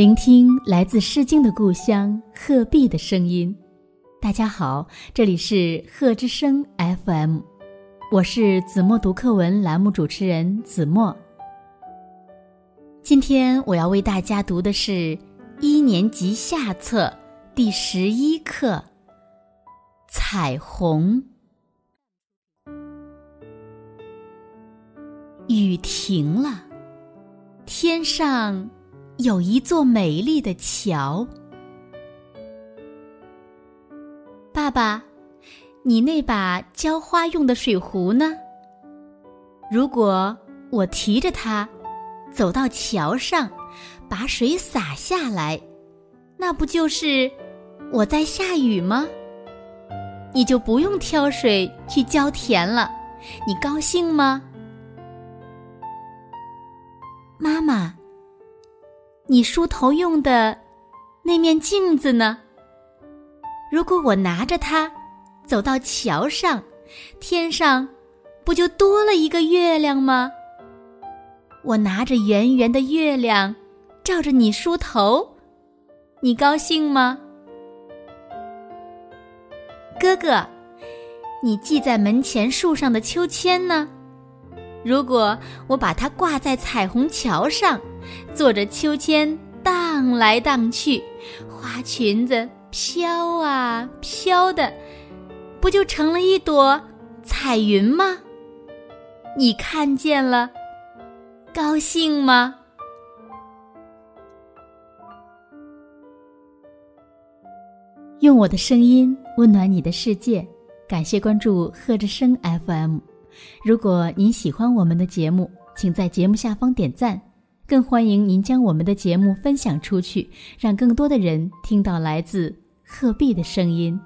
聆听来自《诗经》的故乡鹤壁的声音。大家好，这里是鹤之声 FM，我是子墨读课文栏目主持人子墨。今天我要为大家读的是一年级下册第十一课《彩虹》。雨停了，天上。有一座美丽的桥。爸爸，你那把浇花用的水壶呢？如果我提着它走到桥上，把水洒下来，那不就是我在下雨吗？你就不用挑水去浇田了，你高兴吗？妈妈。你梳头用的那面镜子呢？如果我拿着它走到桥上，天上不就多了一个月亮吗？我拿着圆圆的月亮照着你梳头，你高兴吗？哥哥，你系在门前树上的秋千呢？如果我把它挂在彩虹桥上。坐着秋千荡来荡去，花裙子飘啊飘的，不就成了一朵彩云吗？你看见了，高兴吗？用我的声音温暖你的世界，感谢关注贺之声 FM。如果您喜欢我们的节目，请在节目下方点赞。更欢迎您将我们的节目分享出去，让更多的人听到来自鹤壁的声音。